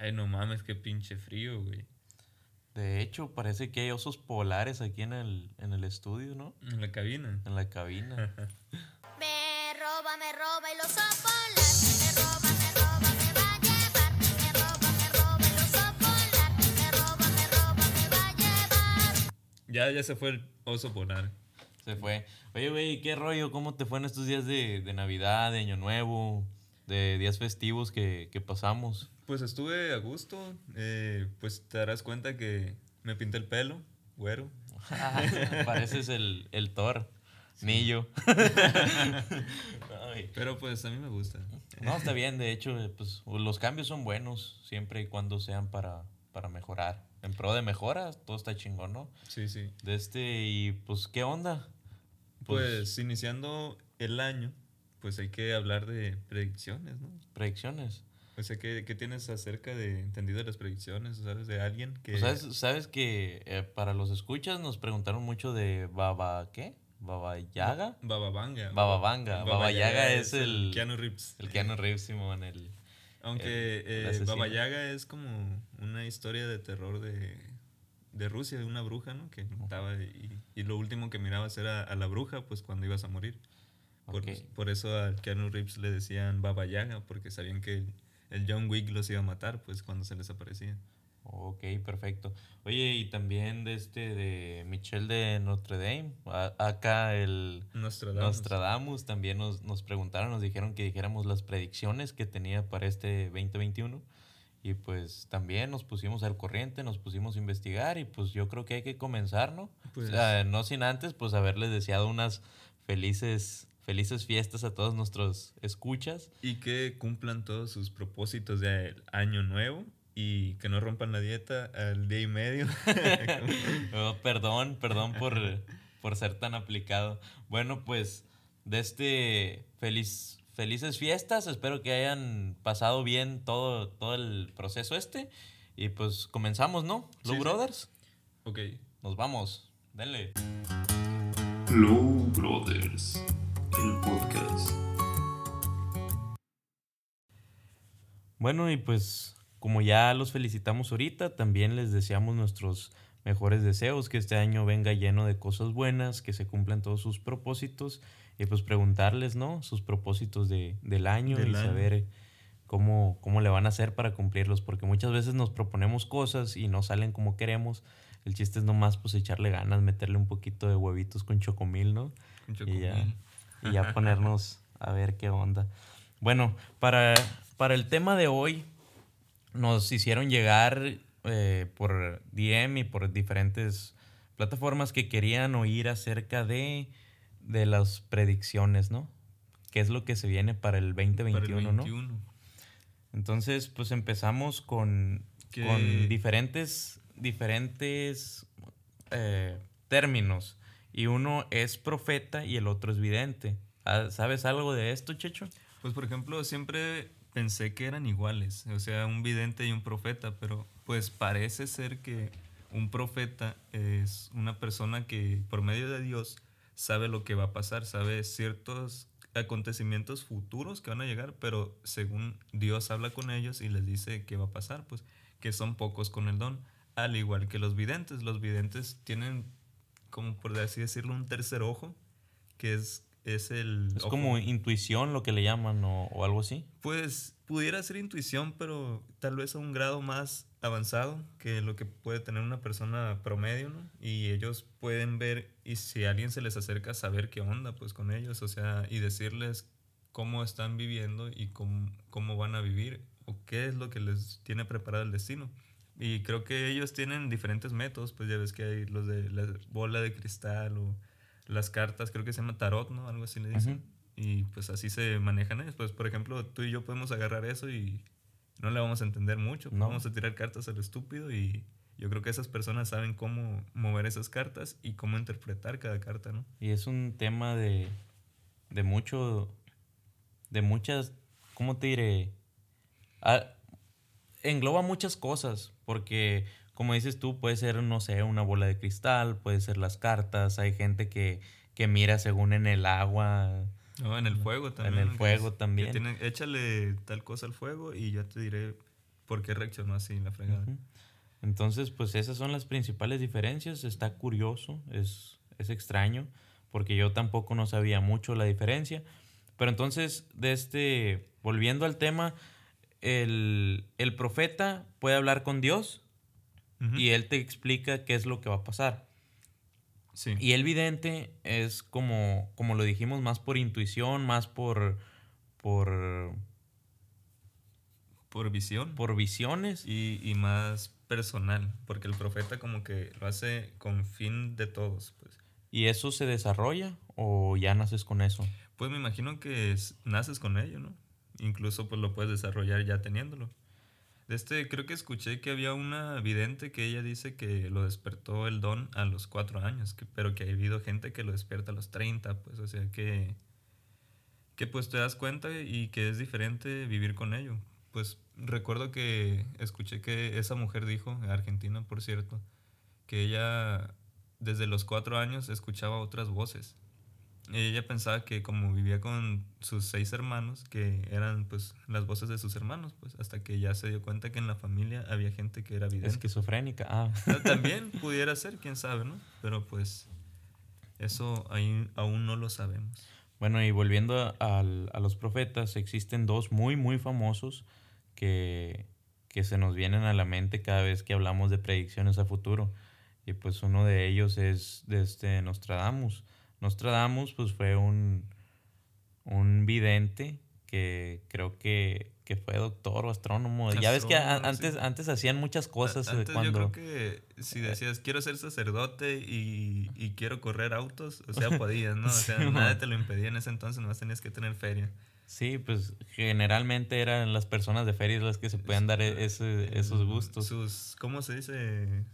Ay, no mames, qué pinche frío, güey. De hecho, parece que hay osos polares aquí en el, en el estudio, ¿no? En la cabina. En la cabina. Me roba, me roba y los polar. Me roba, me roba, me va a llevar. Me roba, me roba y los polar. Me roba, me roba, me va a llevar. Ya, ya se fue el oso polar. Se fue. Oye, güey, ¿qué rollo? ¿Cómo te fue en estos días de, de Navidad, de Año Nuevo, de días festivos que, que pasamos? Pues estuve a gusto. eh, pues te darás cuenta que me pinté el pelo, güero. Pareces el, el Thor. Ay. Pero pues a mí me gusta. No, está bien, de hecho, eh, pues los cambios son buenos siempre y cuando sean para, para mejorar. En pro de mejora, todo está chingón, ¿no? Sí, sí. De este, y pues, ¿qué onda? Pues iniciando el año, pues hay que hablar de predicciones, ¿no? Predicciones. O sea, ¿qué, qué tienes acerca de entendido de las predicciones? ¿Sabes de alguien que... Pues, ¿sabes, sabes que eh, para los escuchas nos preguntaron mucho de Baba, ¿qué? Baba Yaga. Baba Vanga. Baba Vanga. Baba Yaga es el- Keanu Reeves. El Keanu Reeves, Simón, el... Aunque el- el eh. Baba Yaga es como una historia de terror de, de Rusia, de una bruja, ¿no? Que mataba y, y lo último que mirabas era a la bruja, pues cuando ibas a morir. Por, Ok. por eso a Keanu Reeves le decían Baba Yaga, porque sabían que el, el John Wick los iba a matar, pues cuando se les aparecía. Ok, perfecto. Oye, y también de este, de Michel de Notre Dame, a- acá el Nostradamus. Nostradamus también nos, nos preguntaron, nos dijeron que dijéramos las predicciones que tenía para este 2021. Y pues también nos pusimos al corriente, nos pusimos a investigar y pues yo creo que hay que comenzar, ¿no? Pues- O sea, no sin antes pues haberles deseado unas felices, felices fiestas a todos nuestros escuchas. Y que cumplan todos sus propósitos de año nuevo y que no rompan la dieta al día y medio. Oh, perdón, perdón por, por ser tan aplicado. Bueno, pues de este feliz, felices fiestas. Espero que hayan pasado bien todo, todo el proceso este. Y pues comenzamos, ¿no? Sí, Blue sí. Brothers. ok. Nos vamos. Denle. Flow Brothers, el podcast. Bueno, y pues como ya los felicitamos ahorita, también les deseamos nuestros mejores deseos, que este año venga lleno de cosas buenas, que se cumplan todos sus propósitos y pues preguntarles, ¿no? Sus propósitos de, del año Del y año. saber cómo, cómo le van a hacer para cumplirlos, porque muchas veces nos proponemos cosas y no salen como queremos. El chiste es nomás pues echarle ganas, meterle un poquito de huevitos con chocomil, ¿no? Y ya, chocomil. Y ya ponernos a ver qué onda. Bueno, para, para el tema de hoy, nos hicieron llegar eh, por DM y por diferentes plataformas que querían oír acerca de, de las predicciones, ¿no? ¿Qué es lo que se viene para el 2021, Para el ¿no? 21. Entonces, pues empezamos con, con diferentes, diferentes eh, términos. Y uno es profeta y el otro es vidente. Ah, ¿Sabes algo de esto, Checho? Pues por ejemplo, siempre pensé que eran iguales, o sea, un vidente y un profeta, pero pues parece ser que un profeta es una persona que por medio de Dios sabe lo que va a pasar, sabe ciertos acontecimientos futuros que van a llegar, pero según Dios habla con ellos y les dice qué va a pasar, pues que son pocos con el don, al igual que los videntes. Los videntes tienen, como por así decirlo, un tercer ojo, que es, es el... Es ojo- como intuición lo que le llaman o, o algo así. pues pudiera ser intuición, pero tal vez a un grado más avanzado que lo que puede tener una persona promedio, ¿no? Y ellos pueden ver y si alguien se les acerca saber qué onda pues con ellos, o sea, y decirles cómo están viviendo y cómo, cómo van a vivir o qué es lo que les tiene preparado el destino. Y creo que ellos tienen diferentes métodos, pues ya ves que hay los de la bola de cristal o las cartas, creo que se llama tarot, ¿no? Algo así le dicen. Ujú. Y pues así se manejan ellos. Pues por ejemplo, tú y yo podemos agarrar eso y no le vamos a entender mucho. No. Vamos a tirar cartas a lo estúpido y yo creo que esas personas saben cómo mover esas cartas y cómo interpretar cada carta, ¿no? Y es un tema de, de mucho, de muchas, ¿cómo te diré? Ah, engloba muchas cosas, porque como dices tú, puede ser, no sé, una bola de cristal, puede ser las cartas, hay gente que, que mira según en el agua, No, en el fuego también. el ¿no? Que fuego es- también. tiene- échale tal cosa al fuego y ya te diré por qué reaccionó así la fregada. Entonces, pues esas son las principales diferencias. Está curioso, es, es extraño, porque yo tampoco no sabía mucho la diferencia. Pero entonces, de este, volviendo al tema, el, el profeta puede hablar con Dios y él te explica qué es lo que va a pasar. Sí. Y el vidente es como, como lo dijimos, más por intuición, más por, por, por visión. por visiones. y, y más personal, porque el profeta como que lo hace con fin de todos, pues. ¿Y eso se desarrolla o ya naces con eso? Pues me imagino que es- naces con ello, ¿no? Incluso pues lo puedes desarrollar ya teniéndolo. Este, creo que escuché que había una vidente que ella dice que lo despertó el don a los cuatro años, pero que ha habido gente que lo despierta a los 30, pues, o sea que, que pues te das cuenta y que es diferente vivir con ello. Pues recuerdo que escuché que esa mujer dijo, argentina por cierto, que ella desde los cuatro años escuchaba otras voces. Ella pensaba que como vivía con sus seis hermanos, que eran pues las voces de sus hermanos, pues hasta que ya se dio cuenta que en la familia había gente que era vidente. Esquizofrénica. Ah. Ah, También pudiera ser, quién sabe, ¿no? Pero pues eso ahí aún no lo sabemos. Bueno, y volviendo a, al- a los profetas, existen dos muy, muy famosos que, que se nos vienen a la mente cada vez que hablamos de predicciones a futuro. Y pues uno de ellos es de este Nostradamus. Nostradamus pues fue un, un vidente que creo que, que fue doctor o astrónomo. ya ves que a- sí. antes, antes hacían muchas cosas A- eh, Antes cuando... yo creo que si decías quiero ser sacerdote y, y quiero correr autos, o sea, podías, ¿no? O sea, Sí, nada man. te lo impedía en ese entonces, nomás tenías que tener feria. Sí, pues generalmente eran las personas de ferias las que se pueden dar e- ese- esos gustos. Sus, ¿cómo se dice?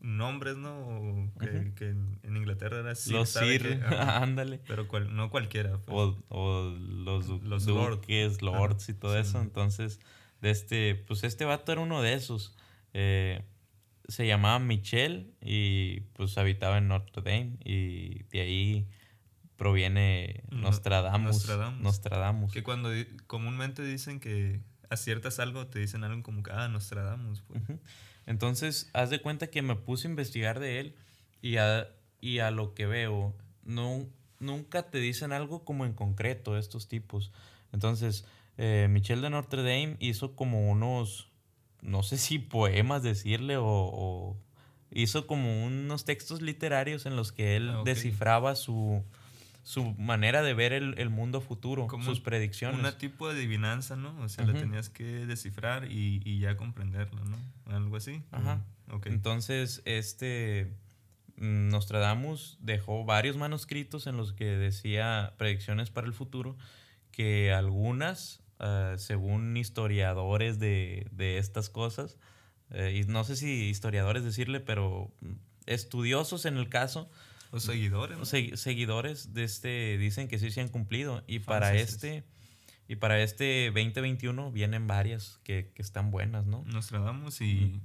Nombres, ¿no? O que, que en, Inglaterra era Sir, Los ¿sabe Sir, ándale. Pero cual- no cualquiera. pues. O, o los, Los lord. duques, lords y todo sí. eso. Entonces, de este, pues este vato era uno de esos. Eh, se llamaba Michel y pues habitaba en Notre Dame y de ahí proviene No- Nostradamus. Nostradamus. Nostradamus. Que cuando comúnmente dicen que aciertas algo, te dicen algo como que, ah, Nostradamus. pues. Entonces, haz de cuenta que me puse a investigar de él y a, y a lo que veo, no, nunca te dicen algo como en concreto estos tipos. Entonces, eh, Michel de Notre Dame hizo como unos, no sé si poemas decirle o, o hizo como unos textos literarios en los que él Ah, descifraba su, su manera de ver el, el mundo futuro, Como sus predicciones. Una tipo de adivinanza, ¿no? O sea, la tenías que descifrar y, y ya comprenderlo, ¿no? Algo así. Ajá. Mm. Entonces, este Nostradamus dejó varios manuscritos en los que decía predicciones para el futuro, que algunas, ah, según historiadores de, de estas cosas, eh, y no sé si historiadores decirle, pero mm, estudiosos en el caso, Los seguidores, seguidores de este dicen que sí se han cumplido y para Franceses. este y para este 2021 vienen varias que, que están buenas, ¿no? Nostradamus y,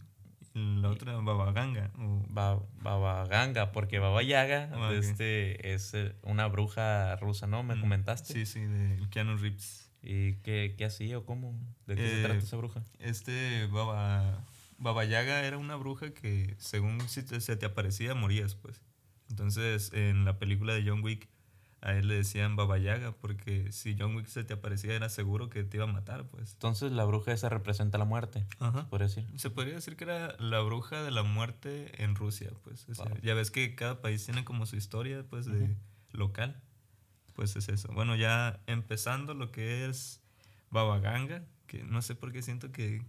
y la otra Babaganga. o- Ba- Baba Ganga, porque Baba Yaga Ah, este, es eh, una bruja rusa, ¿no? Me Mm, comentaste. Sí, sí, de Keanu Reeves. ¿Y qué, qué hacía o cómo? ¿De qué se Eh, trata esa bruja? Este Baba, Baba Yaga era una bruja que según si te- se te aparecía morías, pues. Entonces, en la película de John Wick, a él le decían Baba Yaga porque si John Wick se te aparecía era seguro que te iba a matar, pues. Entonces la bruja esa representa la muerte, Ajá. por decir. Se podría decir que era la bruja de la muerte en Rusia, pues. o sea, Wow. Ya ves que cada país tiene como su historia, pues, de local. Pues es eso. Bueno, ya empezando lo que es Baba Ganga, que no sé por qué siento que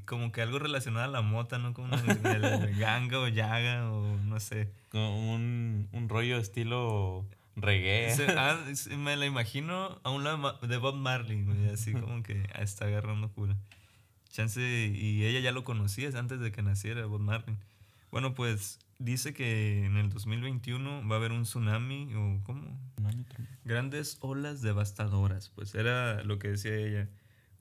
como que algo relacionado a la mota, ¿no? Como el, ganga o yaga o no sé. Con un, un rollo estilo reggae. Se- ah, me la imagino a un lado de Bob Marley, güey, así como que está agarrando cura. Chance, y ella ya lo conocía antes de que naciera Bob Marley. Bueno, pues dice que en el 2021 va a haber un tsunami o ¿cómo? Grandes olas devastadoras, pues era lo que decía ella.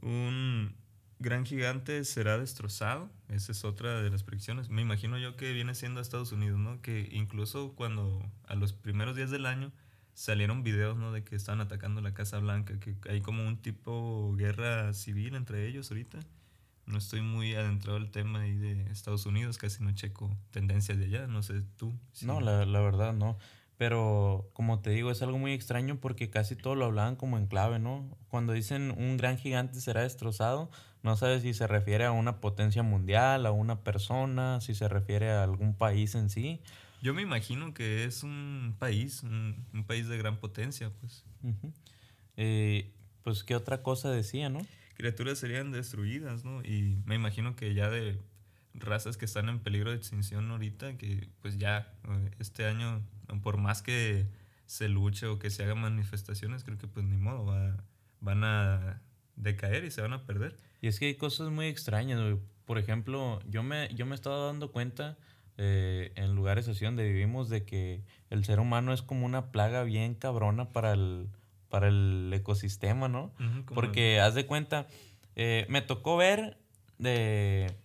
Un gran gigante será destrozado, esa es otra de las predicciones. Me imagino yo que viene siendo Estados Unidos, ¿no? Que incluso cuando a los primeros días del año salieron videos, ¿no? De que estaban atacando la Casa Blanca, que hay como un tipo guerra civil entre ellos ahorita. no estoy muy adentrado al tema ahí de Estados Unidos, casi no checo tendencias de allá, no sé tú. No, la, la verdad no. Pero como te digo, es algo muy extraño porque casi todo lo hablaban como en clave, ¿no? Cuando dicen un gran gigante será destrozado, no sabes si se refiere a una potencia mundial, a una persona, si se refiere a algún país en sí. Yo me imagino que es un país, un, un país de gran potencia, pues. Ujú. Eh, pues, ¿qué otra cosa decía, no? Criaturas serían destruidas, ¿no? Y me imagino que ya de razas que están en peligro de extinción ahorita, que pues ya eh, este año, por más que se luche o que se hagan manifestaciones, creo que pues ni modo, va- van a decaer y se van a perder. Y es que hay cosas muy extrañas, güey. Por ejemplo, yo me, yo me he estado dando cuenta eh, en lugares así donde vivimos de que el ser humano es como una plaga bien cabrona para el, para el ecosistema, ¿no? Porque haz de cuenta, eh, me tocó ver de,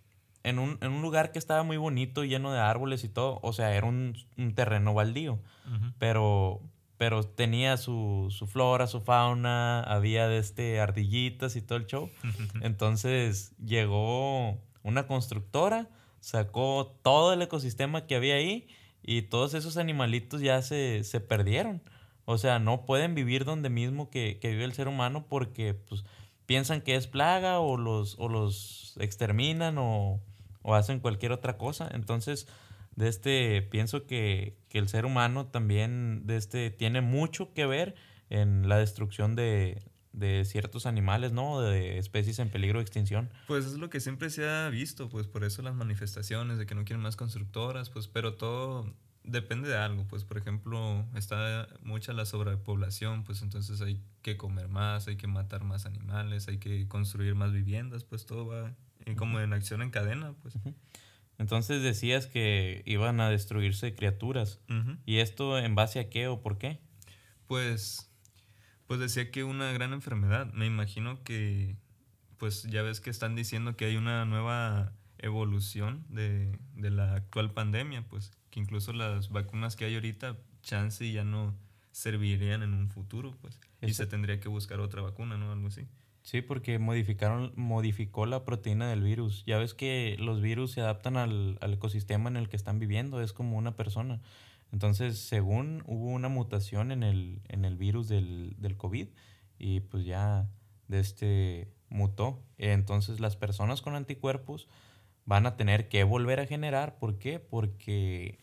en, un, en un lugar que estaba muy bonito, lleno de árboles y todo. O sea, era un, un terreno baldío Ujú. pero, pero tenía su, su flora, su fauna, había de este ardillitas y todo el show. Entonces llegó una constructora, sacó todo el ecosistema que había ahí y todos esos animalitos ya se, se perdieron. O sea, no pueden vivir donde mismo que, que vive el ser humano porque pues, piensan que es plaga o los, o los exterminan o, o hacen cualquier otra cosa. Entonces, de este, pienso que, que el ser humano también de este, tiene mucho que ver en la destrucción de, de ciertos animales, ¿no? De especies en peligro de extinción. Pues es lo que siempre se ha visto, pues por eso las manifestaciones de que no quieren más constructoras, pues pero todo depende de algo, pues por ejemplo está mucha la sobrepoblación, pues entonces hay que comer más, hay que matar más animales, hay que construir más viviendas, pues todo va eh, como en acción en cadena, pues. Entonces decías que iban a destruirse criaturas. ¿Y esto en base a qué o por qué? Pues, pues decía que una gran enfermedad. Me imagino que, pues ya ves que están diciendo que hay una nueva evolución de, de la actual pandemia, pues que incluso las vacunas que hay ahorita, chance y ya no servirían en un futuro, pues. Y se tendría que buscar otra vacuna, ¿no? Algo así. Sí, porque modificaron, modificó la proteína del virus. Ya ves que los virus se adaptan al, al ecosistema en el que están viviendo, es como una persona. Entonces, según hubo una mutación en el, en el virus del, del COVID y pues ya de este mutó. Entonces, las personas con anticuerpos van a tener que volver a generar. ¿Por qué? Porque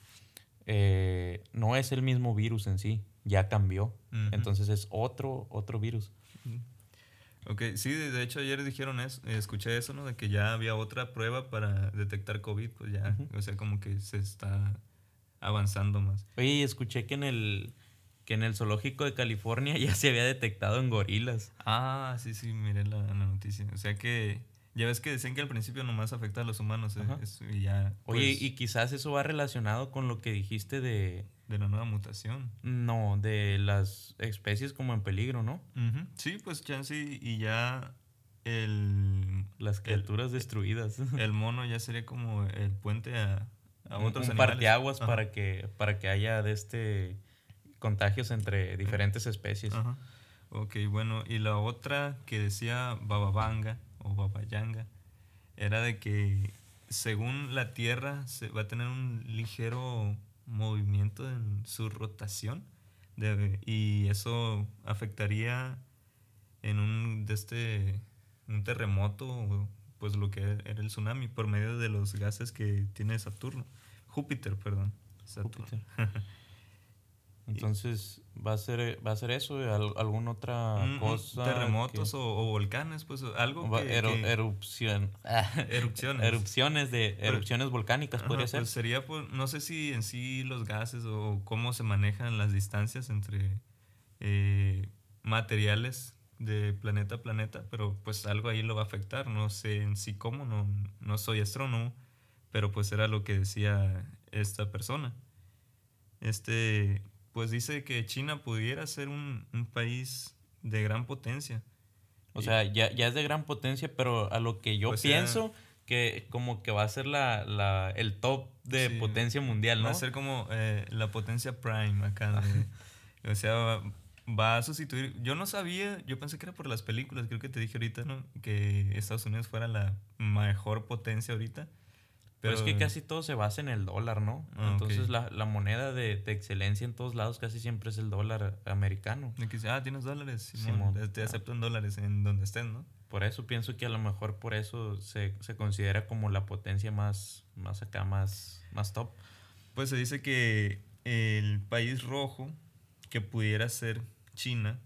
eh, no es el mismo virus en sí, ya cambió. Entonces es otro, otro virus. Ok, sí, de hecho ayer dijeron eso, eh, escuché eso, ¿no? De que ya había otra prueba para detectar COVID, pues ya, o sea, como que se está avanzando más. Oye, y escuché que en el que en el zoológico de California ya se había detectado en gorilas. Ah, sí, sí, miré la, la noticia. O sea que ya ves que decían que al principio nomás afecta a los humanos eh, y ya Oye, pues, y quizás eso va relacionado con lo que dijiste de de la nueva mutación. no, de las especies como en peligro, ¿no? Sí, pues chance y ya el, Las criaturas destruidas. el mono ya sería como el puente a, a Un- otros un animales. parteaguas Ajá, para que para que haya de este contagios entre diferentes especies. Ajá. Ok, bueno, y la otra que decía Bababanga o Babayanga era de que según la Tierra se va a tener un ligero movimiento en su rotación de- y eso afectaría en un de este un terremoto pues lo que era el tsunami por medio de los gases que tiene Saturno Júpiter perdón Saturno. Júpiter. Entonces, va a ser va a ser eso, Al- alguna otra Un- un cosa terremotos que- o, o volcanes pues algo va- que, eru- que- erupción. erupciones erupciones de erupciones volcánicas Ajá, podría ser. Pues sería, pues, no sé si en sí los gases o cómo se manejan las distancias entre eh, materiales de planeta a planeta, pero pues algo ahí lo va a afectar. No sé en sí cómo, no, no soy astrónomo, pero pues era lo que decía esta persona. Este, pues dice que China pudiera ser un, un país de gran potencia. O sea, ya, ya es de gran potencia, pero a lo que yo sea- pienso que como que va a ser la, la, el top de Sí, potencia mundial, ¿no? Va a ser como eh, la potencia prime acá. de- o sea, va a sustituir. Yo no sabía, yo pensé que era por las películas, creo que te dije ahorita, ¿no? Que Estados Unidos fuera la mejor potencia ahorita. Pero es que casi todo se basa en el dólar, ¿no? Ah, Entonces ok. la, la moneda de, de excelencia en todos lados casi siempre es el dólar americano. de que ah, tienes dólares, Simón, Simón. te- te aceptan dólares en donde estés, ¿no? Por eso pienso que a lo mejor por eso se, se considera como la potencia más, más acá, más, más top. Pues se dice que el país rojo que pudiera ser China,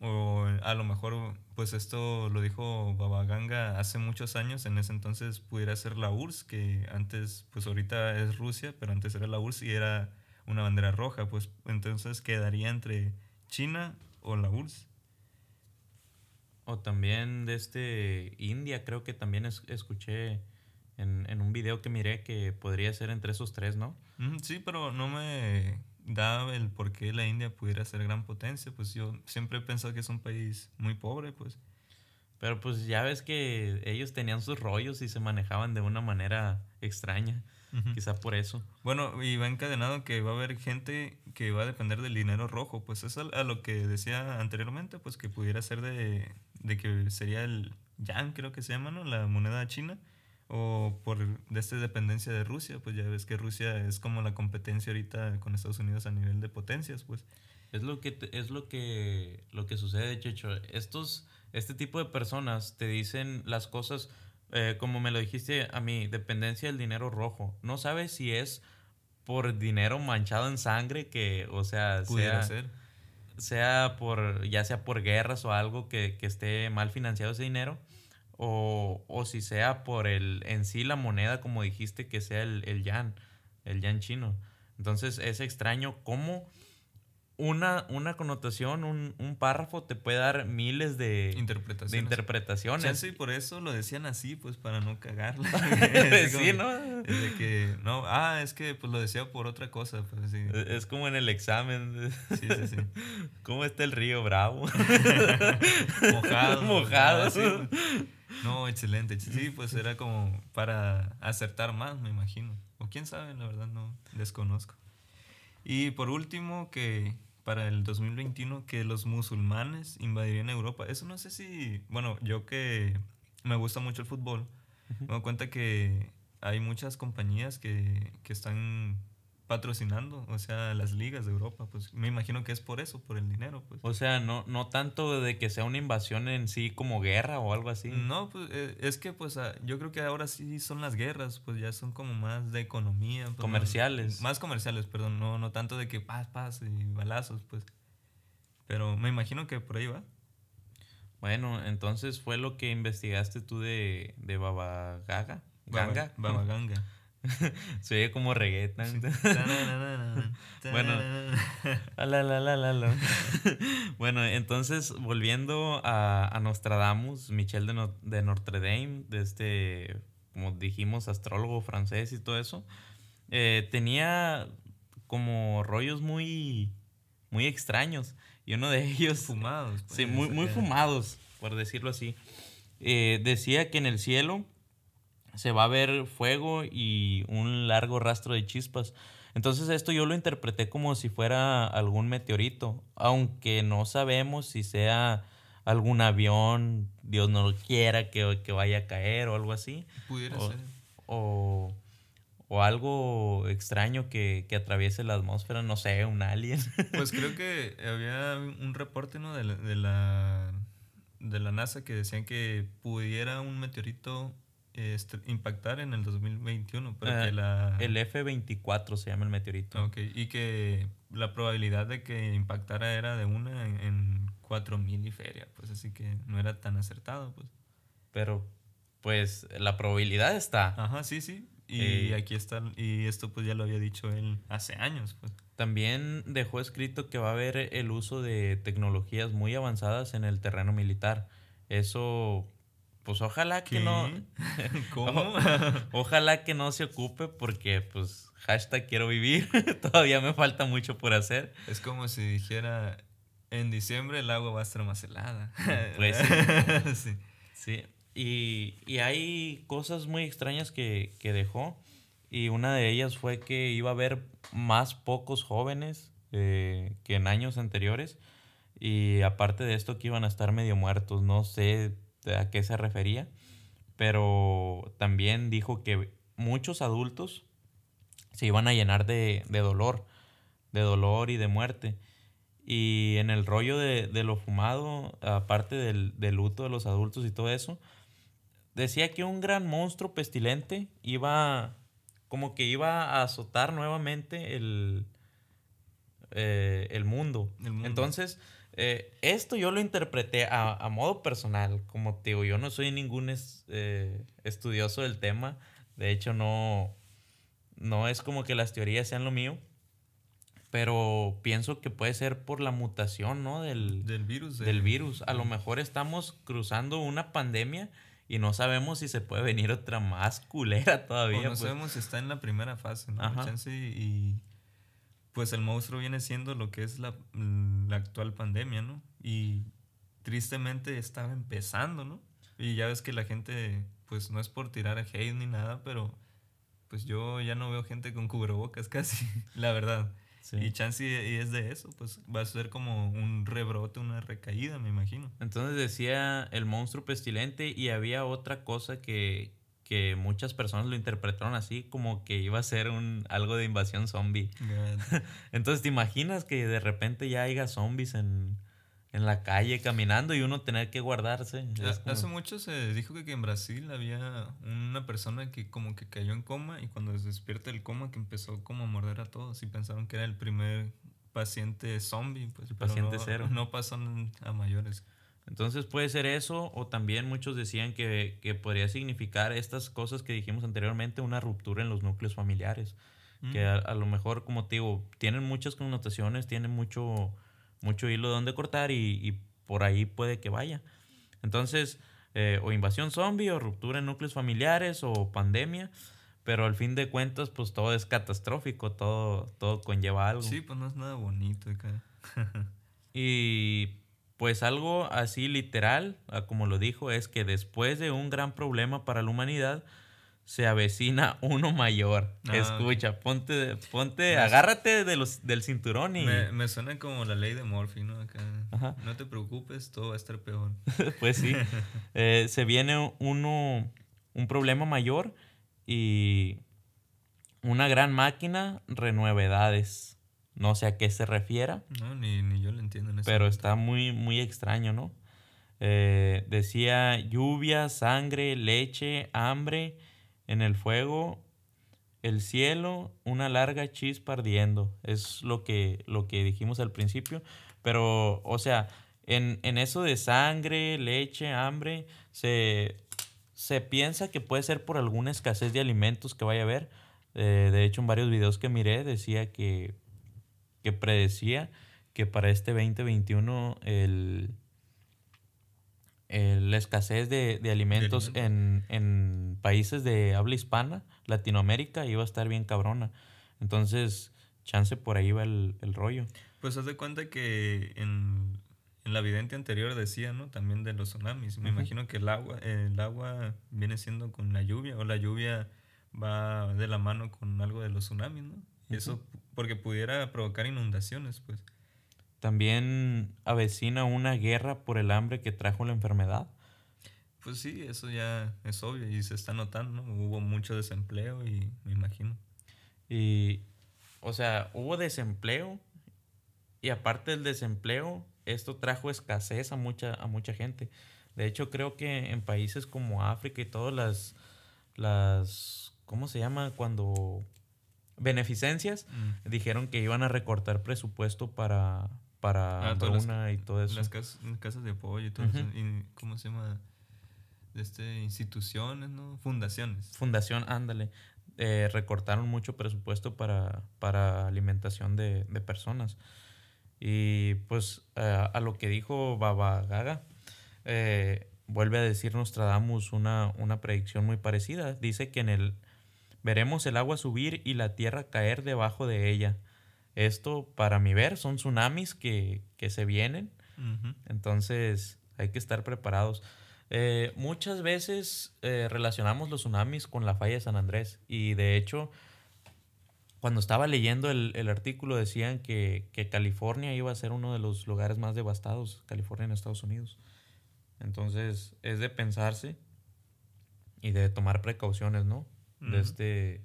o a lo mejor, pues esto lo dijo Babaganga hace muchos años, en ese entonces pudiera ser la URSS, que antes, pues ahorita es Rusia, pero antes era la URSS y era una bandera roja, pues entonces quedaría entre China o la URSS. O también de este India, creo que también es- escuché en, en un video que miré que podría ser entre esos tres, ¿no? Sí, pero no me da el por qué la India pudiera ser gran potencia, pues yo siempre he pensado que es un país muy pobre, pues. Pero pues ya ves que ellos tenían sus rollos y se manejaban de una manera extraña. Quizá por eso. Bueno, y va encadenado que va a haber gente que va a depender del dinero rojo, pues eso a lo que decía anteriormente, pues que pudiera ser de, de que sería el yan, creo que se llama, ¿no? La moneda china, o por de esta dependencia de Rusia, pues ya ves que Rusia es como la competencia ahorita con Estados Unidos a nivel de potencias, pues. Es lo que te- es lo que lo que sucede, Checho. Estos este tipo de personas te dicen las cosas eh, como me lo dijiste a mí, dependencia del dinero rojo. No sabes si es por dinero manchado en sangre que, o sea, Pudiera sea, ser. sea por ya sea por guerras o algo que, que esté mal financiado ese dinero o, o si sea por el en sí la moneda como dijiste que sea el, el yan el yan chino. Entonces es extraño cómo una, una connotación un, un párrafo te puede dar miles de, Interpretaciones. de interpretaciones y por eso lo decían así, pues para no cagarla. sí Así como- no Es de que, no, ah, es que pues lo decía por otra cosa, pues sí. es como en el examen Sí, sí, sí. cómo está el río bravo Mojado. Mojado. ah, sí, pues. No, excelente. Sí, pues era como para acertar más, me imagino. O quién sabe, la verdad no desconozco. Y por último, que para el 2021 que los musulmanes invadirían Europa. Eso no sé si, bueno, yo que me gusta mucho el fútbol, me doy cuenta que hay muchas compañías que, que están patrocinando, o sea, las ligas de Europa, pues me imagino que es por eso, por el dinero, pues. O sea, no, no tanto de que sea una invasión en sí como guerra o algo así. No, pues eh, es que pues ah, yo creo que ahora sí son las guerras, pues ya son como más de economía. pues, Comerciales. Más, comerciales, perdón, no, no tanto de que paz, paz y balazos, pues. Pero me imagino que por ahí va. Bueno, entonces fue lo que investigaste tú de, de Baba Gaga. Ganga. Baba Ganga. Se oye como reggaeton. Bueno. La, la, la, la, la. bueno, entonces volviendo a, a Nostradamus, Michel de, No- de Notre Dame, de este, como dijimos, astrólogo francés y todo eso, eh, tenía como rollos muy, muy extraños. Y uno de ellos... Fumados. Sí, pues, muy, muy fumados, por decirlo así. Eh, decía que en el cielo se va a ver fuego y un largo rastro de chispas. Entonces esto yo lo interpreté como si fuera algún meteorito, aunque no sabemos si sea algún avión, Dios no lo quiera, que, que vaya a caer o algo así, Pudiera o, ser. o, o algo extraño que, que atraviese la atmósfera, no sé, un alien. Pues creo que había un reporte, ¿no? De la, de la, de la NASA que decían que pudiera un meteorito este, impactar en el 2021, pero Ah, que la... el F-24 se llama el meteorito. Ok, y que la probabilidad de que impactara era de una en, en 4000 y feria, pues así que no era tan acertado, pues. Pero, pues, la probabilidad está. Ajá, sí, sí. Y Eh. aquí está, y esto pues ya lo había dicho él hace años, pues. También dejó escrito que va a haber el uso de tecnologías muy avanzadas en el terreno militar. Eso, pues ojalá que no, ¿Cómo? ojalá que no se ocupe porque, pues, hashtag quiero vivir. Todavía me falta mucho por hacer. es como si dijera, en diciembre el agua va a estar más helada. Pues sí. Sí, y, y hay cosas muy extrañas que, que dejó. Y una de ellas fue que iba a haber más pocos jóvenes eh, que en años anteriores. Y aparte de esto que iban a estar medio muertos, no sé a qué se refería, pero también dijo que muchos adultos se iban a llenar de, de dolor, de dolor y de muerte. Y en el rollo de, de lo fumado, aparte del, del luto de los adultos y todo eso, decía que un gran monstruo pestilente iba, como que iba a azotar nuevamente el, eh, el, mundo. El mundo. Entonces, eh, esto yo lo interpreté a, a modo personal, como te digo, yo no soy ningún es- eh, estudioso del tema, de hecho no, no es como que las teorías sean lo mío, pero pienso que puede ser por la mutación, ¿no? Del, Del virus. de- del virus. A lo mejor estamos cruzando una pandemia y no sabemos si se puede venir otra más culera O todavía. no pues. sabemos si está en la primera fase, ¿no? Chance y, pues el monstruo viene siendo lo que es la, la actual pandemia, ¿no? Y tristemente estaba empezando, ¿no? Y ya ves que la gente, pues no es por tirar a hate ni nada, pero pues yo ya no veo gente con cubrebocas casi, la verdad. Sí. Y chance y, y es de eso, pues va a ser como un rebrote, una recaída, me imagino. Entonces decía el monstruo pestilente y había otra cosa que, que muchas personas lo interpretaron así como que iba a ser un, algo de invasión zombie. Entonces te imaginas que de repente ya haya zombies en, en la calle caminando y uno tener que guardarse. Como- Hace mucho se dijo que, que en Brasil había una persona que como que cayó en coma y cuando se despierta del coma que empezó como a morder a todos y pensaron que era el primer paciente zombie, pues El paciente no, cero. no pasó a mayores. Entonces puede ser eso o también muchos decían que, que podría significar estas cosas que dijimos anteriormente, una ruptura en los núcleos familiares. Que a, a lo mejor, como te digo, tienen muchas connotaciones, tienen mucho, mucho hilo donde cortar y, y por ahí puede que vaya. Entonces, eh, o invasión zombie, o ruptura en núcleos familiares, o pandemia, pero al fin de cuentas, pues todo es catastrófico, todo, todo conlleva algo. Sí, pues no es nada bonito acá. Y pues algo así literal, ah, como lo dijo, es que después de un gran problema para la humanidad, se avecina uno mayor. Ah, Escucha, ponte, ponte, Me- agárrate de los, del cinturón y Me, me suena como la ley de Murphy, ¿no? Acá. Ajá. No te preocupes, todo va a estar peor. pues sí, eh, se viene uno, un problema mayor y una gran máquina renuevedades. No sé a qué se refiera. No, ni, ni yo lo entiendo en ese Pero momento. está muy, muy extraño, ¿no? Eh, decía lluvia, sangre, leche, hambre en el fuego, el cielo, una larga chispa ardiendo. Es lo que, lo que dijimos al principio. Pero, o sea, en, en eso de sangre, leche, hambre, se, se piensa que puede ser por alguna escasez de alimentos que vaya a haber. Eh, de hecho, en varios videos que miré decía que, que predecía que para este 2021 el, el- la escasez de, de alimentos en, en países de habla hispana, Latinoamérica, iba a estar bien cabrona. Entonces, chance por ahí va el, el rollo. Pues haz de cuenta que en, en la vidente anterior decía, ¿no? También de los tsunamis. Me imagino que el agua, el agua viene siendo con la lluvia, o la lluvia va de la mano con algo de los tsunamis, ¿no? Y Eso porque pudiera provocar inundaciones, pues. También avecina una guerra por el hambre que trajo la enfermedad. Pues sí, eso ya es obvio y se está notando, ¿no? Hubo mucho desempleo y me imagino. Y, o sea, hubo desempleo y aparte del desempleo, esto trajo escasez a mucha, a mucha gente. De hecho, creo que en países como África y todas las, las, ¿cómo se llama? Cuando beneficencias, dijeron que iban a recortar presupuesto para, para Ah, hambruna y todo eso. Las cas- casas de apoyo y todo eso. y ¿Cómo se llama? Este, instituciones, ¿no? Fundaciones. Fundación, ándale. eh, recortaron mucho presupuesto para, para alimentación de, de personas. Y pues eh, a lo que dijo Baba Gaga, eh, vuelve a decir Nostradamus una, una predicción muy parecida. Dice que en el veremos el agua subir y la tierra caer debajo de ella. Esto, para mi ver, son tsunamis que, que se vienen. Entonces hay que estar preparados. Eh, muchas veces eh, relacionamos los tsunamis con la falla de San Andrés y de hecho cuando estaba leyendo el, el artículo decían que, que California iba a ser uno de los lugares más devastados, California en Estados Unidos. Entonces es de pensarse y de tomar precauciones, ¿no? De este...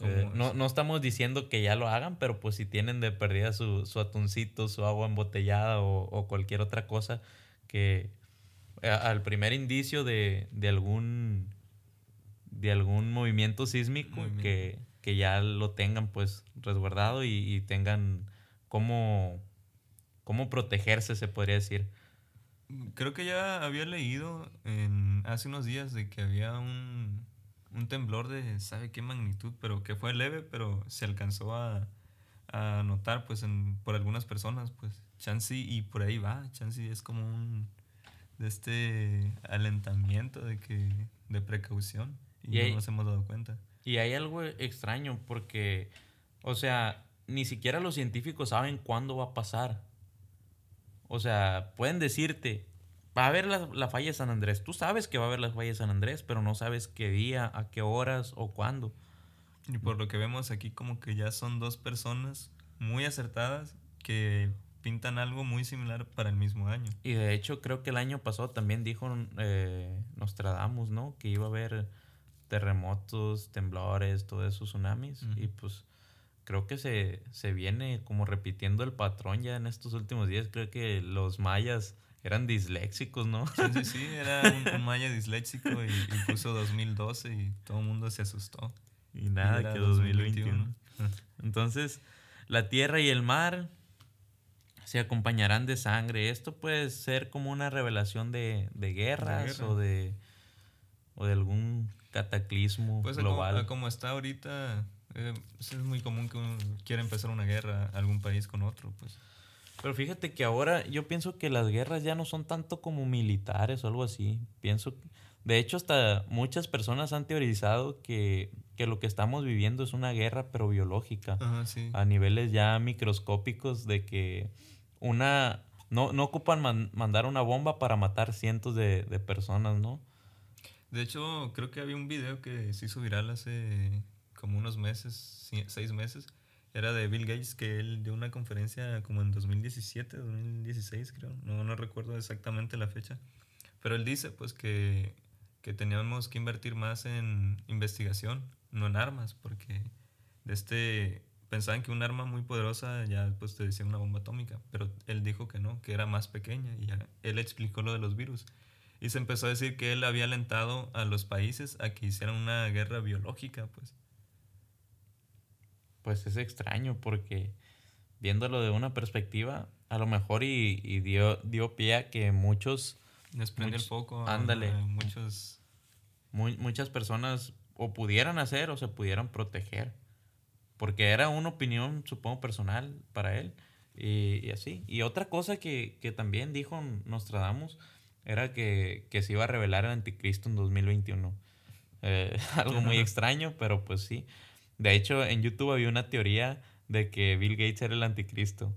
Eh, no, no estamos diciendo que ya lo hagan, pero pues si tienen de perdida su, su atuncito, su agua embotellada o, o cualquier otra cosa que a- al primer indicio de, de algún de algún movimiento sísmico Movimiento. Que, que ya lo tengan pues resguardado y, y tengan cómo, cómo protegerse, se podría decir. Creo que ya había leído en, hace unos días de que había un, un temblor de sabe qué magnitud, pero que fue leve, pero se alcanzó a, a notar pues en- por algunas personas, pues Chansey y por ahí va, Chansey es como un de este alentamiento de que de precaución y, no nos hemos dado cuenta. Y hay algo extraño porque, o sea, ni siquiera los científicos saben cuándo va a pasar. O sea, pueden decirte, va a haber la, la falla de San Andrés. Tú sabes que va a haber la falla de San Andrés, pero no sabes qué día, a qué horas o cuándo. Y por lo que vemos aquí como que ya son dos personas muy acertadas que pintan algo muy similar para el mismo año. Y de hecho creo que el año pasado también dijo eh, Nostradamus, ¿no? Que iba a haber terremotos, temblores, todo eso, tsunamis. Y pues creo que se, se viene como repitiendo el patrón ya en estos últimos días. Creo que los mayas eran disléxicos, ¿no? Sí, sí, sí, era un, un maya disléxico y, y puso 2012 y todo el mundo se asustó. Y Y nada, era que 2021. Entonces, la tierra y el mar se acompañarán de sangre. Esto puede ser como una revelación de, de guerras guerra. o de o de algún cataclismo Pues como, global. a como está ahorita, eh, pues es muy común que uno quiera empezar una guerra algún país con otro, pues. Pero fíjate que ahora yo pienso que las guerras ya no son tanto como militares o algo así. Pienso, de hecho, hasta muchas personas han teorizado que, que lo que estamos viviendo es una guerra pero biológica. Ajá, sí. a niveles ya microscópicos de que una no, no ocupan man- mandar una bomba para matar cientos de, de personas, ¿no? De hecho, creo que había un video que se hizo viral hace como unos meses, seis meses. Era de Bill Gates, que él dio una conferencia como en 2017, 2016 creo. No, no recuerdo exactamente la fecha. Pero él dice pues que, que teníamos que invertir más en investigación, no en armas, porque de este pensaban que un arma muy poderosa ya pues te decía una bomba atómica, pero él dijo que no, que era más pequeña y ya él explicó lo de los virus. Y se empezó a decir que él había alentado a los países a que hicieran una guerra biológica, pues. Pues es extraño porque viéndolo de una perspectiva, a lo mejor y, y dio, dio pie a que muchos, Les prende el Much- foco a, ándale. muchos... mu- muchas personas o pudieran hacer o se pudieran proteger. Porque era una opinión, supongo, personal para él. Y, y así. Y otra cosa que, que también dijo Nostradamus era que, que se iba a revelar el anticristo en 2021. Eh, algo muy extraño, pero pues sí. De hecho, en YouTube había una teoría de que Bill Gates era el anticristo.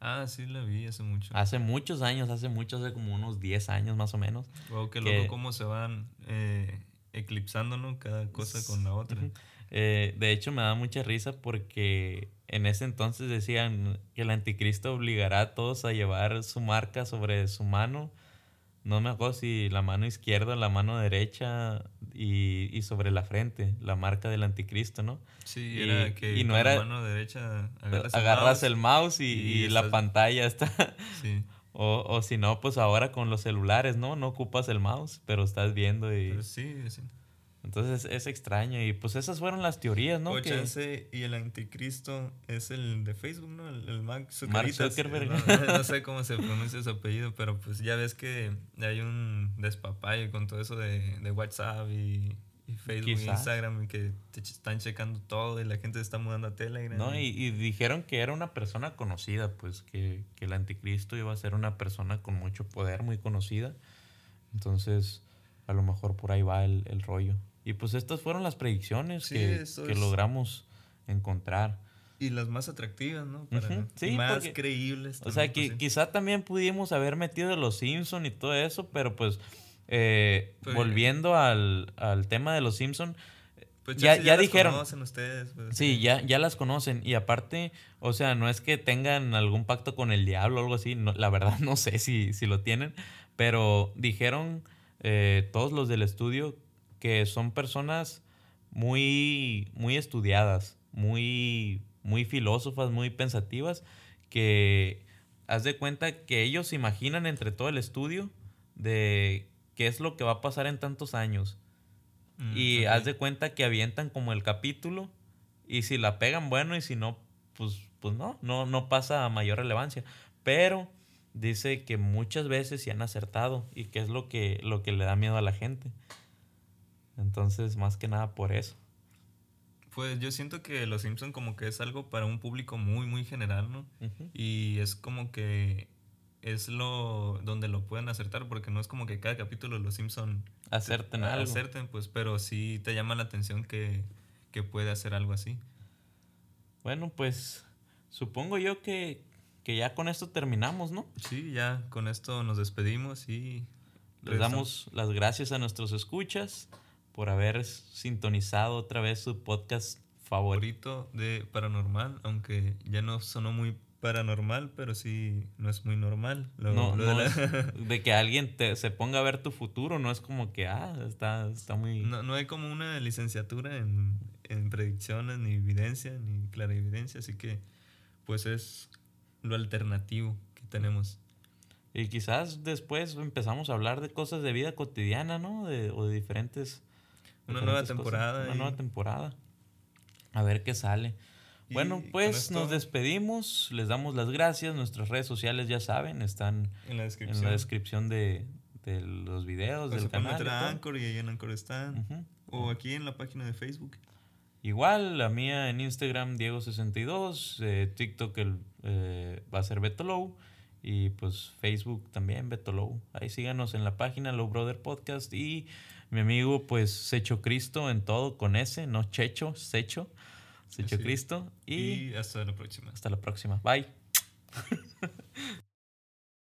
Ah, sí, la vi hace mucho. Hace muchos años, hace muchos, hace como unos 10 años más o menos. Wow, qué que- loco cómo se van eh, eclipsando, ¿no? Cada cosa con la otra. Eh, de hecho, me da mucha risa porque en ese entonces decían que el anticristo obligará a todos a llevar su marca sobre su mano. No me acuerdo si la mano izquierda o la mano derecha y, y sobre la frente, la marca del anticristo, ¿no? Sí, Y- era que y no con era- la mano derecha agarras, Agarras el el mouse y, y la pantalla está... Sí, O, o si no, pues ahora con los celulares, ¿no? No ocupas el mouse, pero estás viendo y... pero sí, sí. Entonces es extraño y pues esas fueron las teorías, ¿no? O Que- chance y el anticristo es el de Facebook, ¿no? El, el Mark Mark Zuckerberg. Zuckerberg. No, no sé cómo se pronuncia su apellido, pero pues ya ves que hay un despapalle con todo eso de, de WhatsApp y, y Facebook y. Instagram y que te están checando todo y la gente se está mudando a Telegram. No, y, y dijeron que era una persona conocida, pues que, que el anticristo iba a ser una persona con mucho poder, muy conocida. Entonces, a lo mejor por ahí va el, el rollo. Y pues estas fueron las predicciones Sí, que, que es- logramos encontrar. Y las más atractivas, ¿no? Para, Ujú, sí, y más porque- creíbles. O sea, también, que pues, sí. quizá también pudimos haber metido los Simpson y todo eso, pero pues eh, Pues- volviendo al, al tema de los Simpson, Pues ya, chance ya las dijeron. conocen ustedes. pues, Sí, ya, ya las conocen. Y aparte, o sea, no es que tengan algún pacto con el diablo o algo así. no- la verdad no sé si, si lo tienen. Pero dijeron eh, todos los del estudio que son personas muy, muy estudiadas, muy, muy filósofas, muy pensativas, que haz de cuenta que ellos se imaginan entre todo el estudio de qué es lo que va a pasar en tantos años. mm, Y ok. haz de cuenta que avientan como el capítulo y si la pegan, bueno, y si no, pues, pues no, no, no pasa a mayor relevancia. Pero dice que muchas veces sí han acertado y que es lo que, lo que le da miedo a la gente. Entonces, más que nada por eso. Pues yo siento que Los Simpson como que es algo para un público muy, muy general, ¿no? Y es como que es lo donde lo pueden acertar, porque no es como que cada capítulo Los Simpson Acerten algo. acerten, pues, pero sí te llama la atención que, que puede hacer algo así. Bueno, pues supongo yo que, que ya con esto terminamos, ¿no? Sí, ya con esto nos despedimos y Les damos las gracias a nuestros escuchas por haber sintonizado otra vez su podcast favorito. de paranormal, aunque ya no sonó muy paranormal, pero sí no es muy normal. Lo- No, lo de no la- es de que alguien te, se ponga a ver tu futuro, no es como que, ah, está, está muy... no, no hay como una licenciatura en, en predicciones, ni evidencia, ni clarividencia, así que pues es lo alternativo que tenemos. Y quizás después empezamos a hablar de cosas de vida cotidiana, ¿no? De, o de diferentes... Una nueva cosas. temporada Una y- nueva temporada. A ver qué sale. Y Bueno, pues nos despedimos, les damos las gracias, nuestras redes sociales ya saben, están en la en descripción. la descripción de, de los videos, Pues del se canal. meter a. Anchor y ahí en Anchor están. O aquí en la página de Facebook. Igual, la mía en Instagram, Diego62, eh, TikTok el, eh, va a ser Betolow y pues Facebook también, Betolow. Ahí síganos en la página Low Brother Podcast y mi amigo pues Secho Cristo en todo con S, no Checho, Secho, Secho. Cristo y y hasta la próxima. hasta la próxima. Bye.